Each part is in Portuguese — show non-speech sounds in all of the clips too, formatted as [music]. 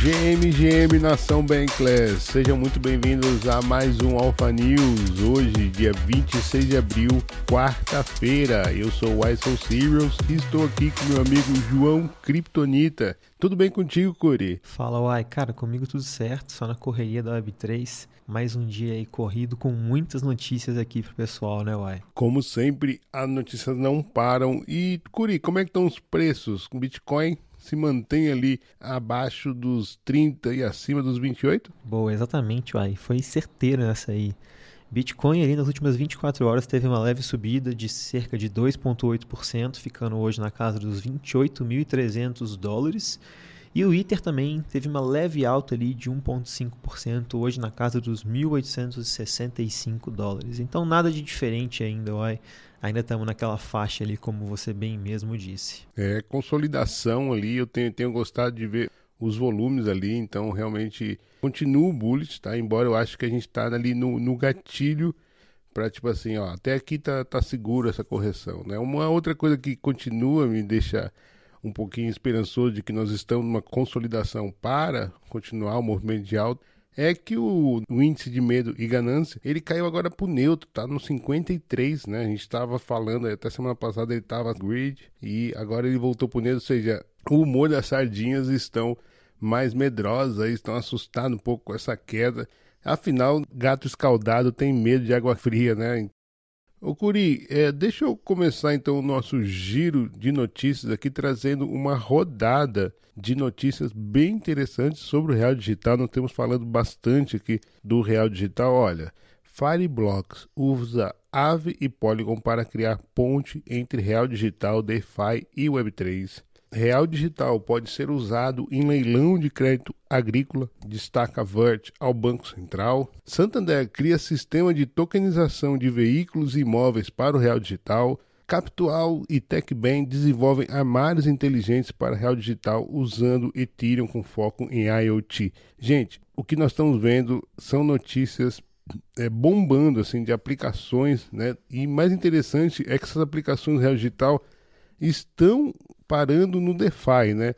GM, GM Nação Bankless, sejam muito bem-vindos a mais um Alpha News. Hoje, dia 26 de abril, quarta-feira. Eu sou o ISO Serials e estou aqui com meu amigo João Kryptonita. Tudo bem contigo, Curi? Fala, Uai. Cara, comigo tudo certo, só na correria da Web3. Mais um dia aí corrido com muitas notícias aqui pro pessoal, né, Uai? Como sempre, as notícias não param. E, Curi, como é que estão os preços? com Bitcoin se mantém ali abaixo dos 30 e acima dos 28? Boa, exatamente, uai. Foi certeiro nessa aí. Bitcoin ali nas últimas 24 horas teve uma leve subida de cerca de 2,8%, ficando hoje na casa dos 28.300 dólares. E o Ether também teve uma leve alta ali de 1,5%, hoje na casa dos 1.865 dólares. Então nada de diferente ainda, uai ainda estamos naquela faixa ali, como você bem mesmo disse. É, consolidação ali, eu tenho, tenho gostado de ver os volumes ali, então realmente continuo bullish, tá? Embora eu acho que a gente está ali no, no gatilho para tipo assim, ó, até aqui tá, tá seguro essa correção, né? Uma outra coisa que continua me deixa um pouquinho esperançoso de que nós estamos numa consolidação para continuar o movimento de alta é que o, o, índice de medo e ganância, ele caiu agora pro neutro, tá no 53, né? A gente estava falando, até semana passada ele estava grid e agora ele voltou pro neutro, ou seja, o humor das sardinhas estão mais medrosas, estão assustados um pouco com essa queda. Afinal, gato escaldado tem medo de água fria, né? Ô Curi, é, deixa eu começar então o nosso giro de notícias aqui trazendo uma rodada de notícias bem interessantes sobre o Real Digital. Nós temos falando bastante aqui do Real Digital. Olha, Fireblocks usa Aave e Polygon para criar ponte entre Real Digital, DeFi e Web3. Real Digital pode ser usado em leilão de crédito agrícola, destaca Vert ao Banco Central. Santander cria sistema de tokenização de veículos e imóveis para o Real Digital. Capital e TechBank desenvolvem armários inteligentes para Real Digital usando Ethereum com foco em IoT. Gente, o que nós estamos vendo são notícias é, bombando assim de aplicações, né? E mais interessante é que essas aplicações Real Digital estão parando no DeFi, né?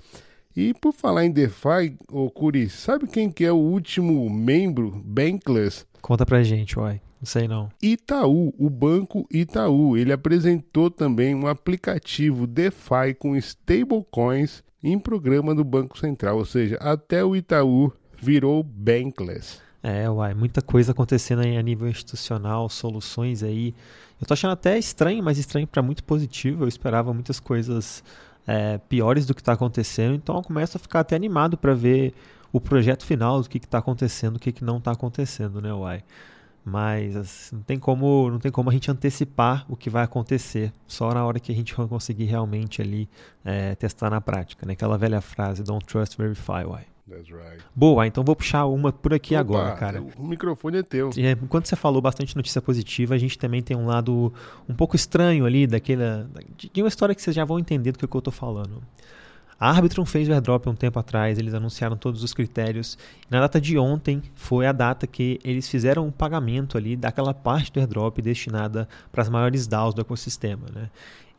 E por falar em DeFi, ô Curi, sabe quem que é o último membro Bankless? Conta pra gente, uai. Não sei não. Itaú, o banco Itaú, ele apresentou também um aplicativo DeFi com stablecoins em programa do Banco Central, ou seja, até o Itaú virou Bankless. É, uai, muita coisa acontecendo aí a nível institucional, soluções aí. Eu tô achando até estranho, mas estranho para muito positivo. Eu esperava muitas coisas é, piores do que está acontecendo, então eu começo a ficar até animado para ver o projeto final do que está acontecendo, o que, que não está acontecendo, né, Uai? Mas assim, não tem como não tem como a gente antecipar o que vai acontecer só na hora que a gente conseguir realmente ali é, testar na prática, né? Aquela velha frase, don't trust, verify, Uai. Right. Boa, então vou puxar uma por aqui Opa, agora, cara. O microfone é teu. É, enquanto você falou bastante notícia positiva, a gente também tem um lado um pouco estranho ali daquela. de uma história que vocês já vão entender do que, eu tô falando. A Arbitrum fez o airdrop um tempo atrás, eles anunciaram todos os critérios. Na data de ontem foi a data que eles fizeram um pagamento ali daquela parte do airdrop destinada para as maiores DAOs do ecossistema. Né?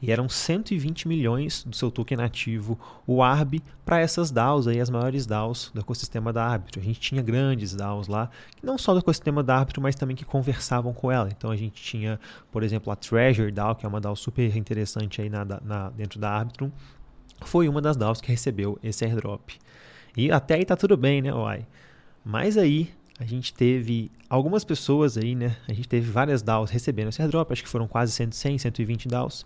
E eram 120 milhões do seu token ativo, o ARB, para essas DAOs, aí, as maiores DAOs do ecossistema da Arbitrum. A gente tinha grandes DAOs lá, não só do ecossistema da Arbitrum, mas também que conversavam com ela. Então a gente tinha, por exemplo, a Treasure DAO, que é uma DAO super interessante aí na, na, dentro da Arbitrum, foi uma das DAOs que recebeu esse airdrop. E até aí tá tudo bem, né, Uai? Mas aí a gente teve algumas pessoas aí, né? A gente teve várias DAOs recebendo esse airdrop, acho que foram quase 100, 120 DAOs.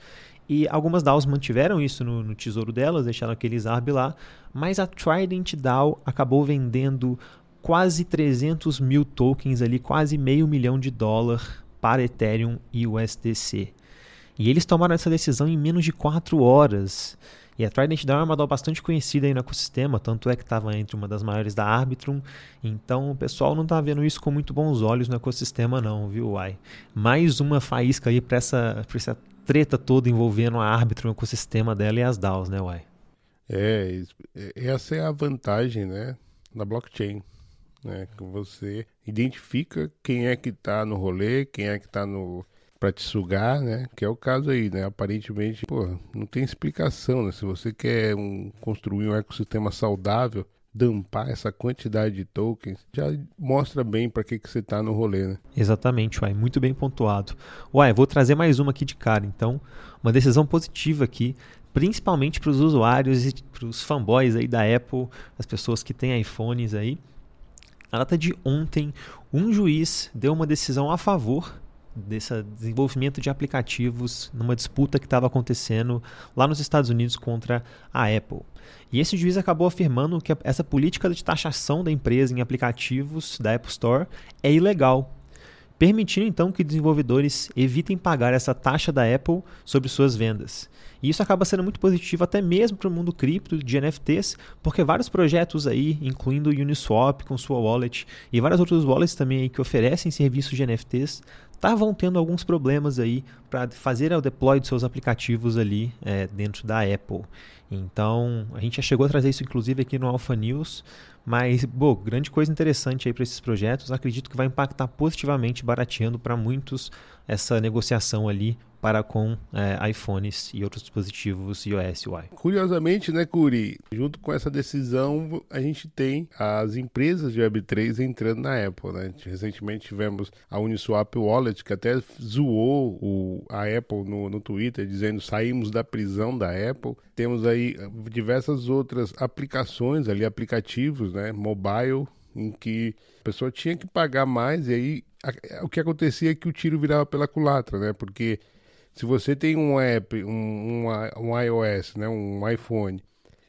E algumas DAOs mantiveram isso no, no tesouro delas, deixaram aqueles ARB lá, mas a Trident DAO acabou vendendo quase 300 mil tokens ali, quase meio milhão de dólar para Ethereum e USDC. E eles tomaram essa decisão em menos de 4 horas. E a Trident DAO é uma DAO bastante conhecida aí no ecossistema, tanto é que estava entre uma das maiores da Arbitrum. Então o pessoal não está vendo isso com muito bons olhos no ecossistema não, viu, Uai? Mais uma faísca aí para essa, essa treta toda envolvendo a árbitro, o ecossistema dela e as DAOs, né, Uai? É, essa é a vantagem, né, da blockchain, né, que você identifica quem é que está no rolê, quem é que está no para te sugar, né, que é o caso aí, né, aparentemente, pô, não tem explicação, né, se você quer um, construir um ecossistema saudável dampar essa quantidade de tokens, já mostra bem para que, que você está no rolê, né? Exatamente, Uai, muito bem pontuado. Uai, vou trazer mais uma aqui de cara, então. Uma decisão positiva aqui, principalmente para os usuários e para os fanboys aí da Apple, as pessoas que têm iPhones aí. A data de ontem, um juiz deu uma decisão a favor desse desenvolvimento de aplicativos numa disputa que estava acontecendo lá nos Estados Unidos contra a Apple. E esse juiz acabou afirmando que essa política de taxação da empresa em aplicativos da Apple Store é ilegal, permitindo então que desenvolvedores evitem pagar essa taxa da Apple sobre suas vendas. E isso acaba sendo muito positivo até mesmo para o mundo cripto de NFTs, porque vários projetos aí, incluindo o Uniswap com sua wallet e vários outros wallets também que oferecem serviços de NFTs, estavam tendo alguns problemas aí para fazer o deploy de seus aplicativos ali é, dentro da Apple. Então, a gente já chegou a trazer isso inclusive aqui no Alpha News, mas, bom, grande coisa interessante aí para esses projetos. Acredito que vai impactar positivamente, barateando para muitos essa negociação ali para com é, iPhones e outros dispositivos iOS e UI. Curiosamente, né, Curi, junto com essa decisão, a gente tem as empresas de Web3 entrando na Apple, né? Recentemente tivemos a Uniswap Wallet, que até zoou o, a Apple no, no Twitter, dizendo saímos da prisão da Apple. Temos aí diversas outras aplicações ali, aplicativos, né, mobile, em que a pessoa tinha que pagar mais e aí o que acontecia é que o tiro virava pela culatra, né? Porque se você tem um app, um, um, um iOS, né, um iPhone,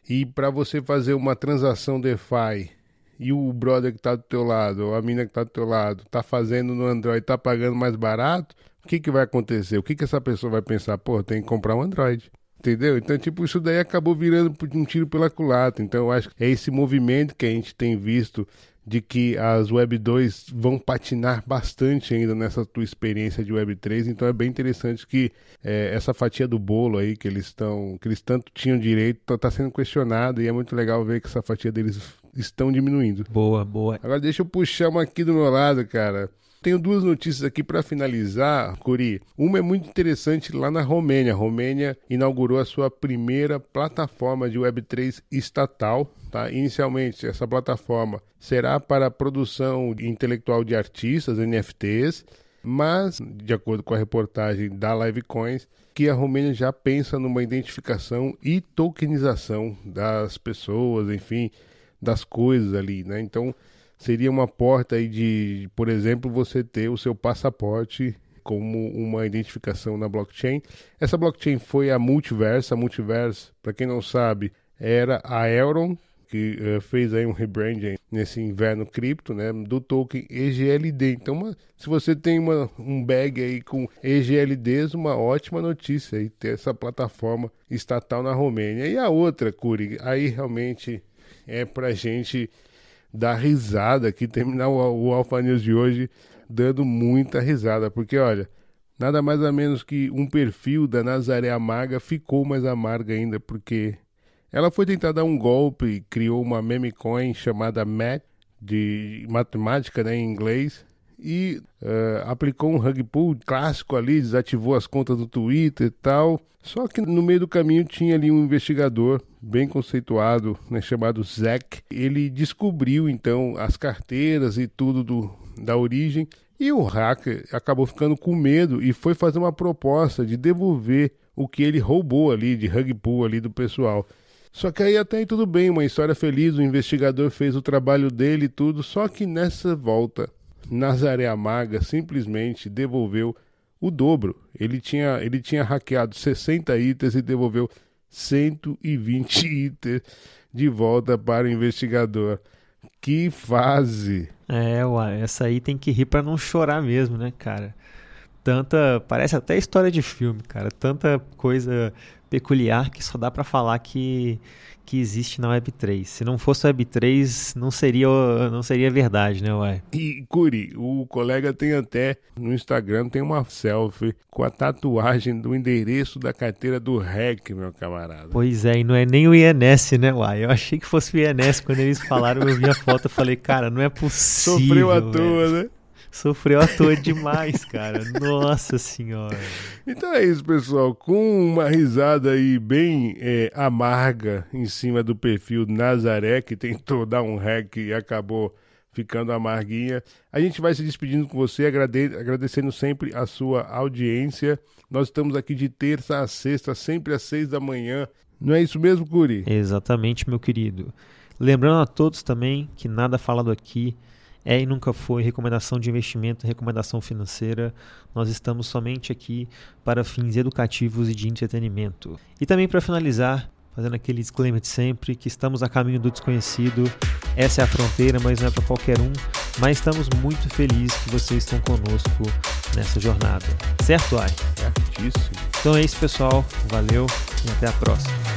e para você fazer uma transação DeFi e o brother que está do teu lado, ou a mina que está do teu lado, está fazendo no Android, está pagando mais barato, o que, que vai acontecer? O que, que essa pessoa vai pensar? Pô, tem que comprar um Android. Entendeu? Então, tipo, isso daí acabou virando um tiro pela culatra. Então, eu acho que é esse movimento que a gente tem visto de que as Web 2 vão patinar bastante ainda nessa tua experiência de Web 3, então é bem interessante que é, essa fatia do bolo aí que eles estão, que eles tanto tinham direito, está tá sendo questionada e é muito legal ver que essa fatia deles estão diminuindo. Boa, boa. Agora deixa eu puxar uma aqui do meu lado, cara. Tenho duas notícias aqui para finalizar, Curi. Uma é muito interessante lá na Romênia. A Romênia inaugurou a sua primeira plataforma de Web3 estatal. Tá? Inicialmente, essa plataforma será para a produção intelectual de artistas, NFTs, mas, de acordo com a reportagem da Livecoins, que a Romênia já pensa numa identificação e tokenização das pessoas, enfim, das coisas ali, né? Então, seria uma porta aí de, por exemplo, você ter o seu passaporte como uma identificação na blockchain. Essa blockchain foi a Multiverse. A Multiverse, para quem não sabe, era a Euron, que uh, fez aí um rebranding nesse inverno cripto, né, do token EGLD. Então, uma, se você tem uma, um bag aí com EGLDs, uma ótima notícia aí ter essa plataforma estatal na Romênia. E a outra, Curi, aí realmente é pra gente dar risada aqui, terminar o, o Alpha News de hoje dando muita risada, porque olha, nada mais ou menos que um perfil da Nazaré Amarga ficou mais amarga ainda, porque ela foi tentar dar um golpe e criou uma meme coin chamada Math, de matemática né, em inglês, e uh, aplicou um rug pull clássico ali, desativou as contas do Twitter e tal. Só que no meio do caminho tinha ali um investigador bem conceituado, né, chamado Zack. Ele descobriu então as carteiras e tudo do, da origem e o hacker acabou ficando com medo e foi fazer uma proposta de devolver o que ele roubou ali de rug pull ali do pessoal. Só que aí até aí tudo bem, uma história feliz, o investigador fez o trabalho dele e tudo, só que nessa volta Nazaré Amaga simplesmente devolveu o dobro. Ele tinha, ele tinha hackeado 60 itens e devolveu 120 [laughs] itens de volta para o investigador. Que fase! É, essa aí tem que rir para não chorar mesmo, né, cara? Tanta, parece até história de filme, cara. Tanta coisa peculiar que só dá para falar que que existe na Web3. Se não fosse Web3, não seria, não seria verdade, né, uai? E, Curi, o colega tem até no Instagram, tem uma selfie com a tatuagem do endereço da carteira do REC, meu camarada. Pois é, e não é nem o INS, né, uai? Eu achei que fosse o INS quando eles falaram, eu vi a foto e falei, cara, não é possível. Sofreu à toa, né? Sofreu à toa demais, cara. Nossa senhora. Então é isso, pessoal. Com uma risada aí bem é, amarga em cima do perfil Nazaré, que tentou dar um hack e acabou ficando amarguinha. A gente vai se despedindo com você, agrade agradecendo sempre a sua audiência. Nós estamos aqui de terça a sexta, sempre às seis da manhã. Não é isso mesmo, Curi? Exatamente, meu querido. Lembrando a todos também que nada falado aqui é e nunca foi recomendação de investimento, recomendação financeira. Nós estamos somente aqui para fins educativos e de entretenimento. E também para finalizar, fazendo aquele disclaimer de sempre, que estamos a caminho do desconhecido. Essa é a fronteira, mas não é para qualquer um. Mas estamos muito felizes que vocês estão conosco nessa jornada. Certo, Ai? Certíssimo. Então é isso, pessoal. Valeu e até a próxima.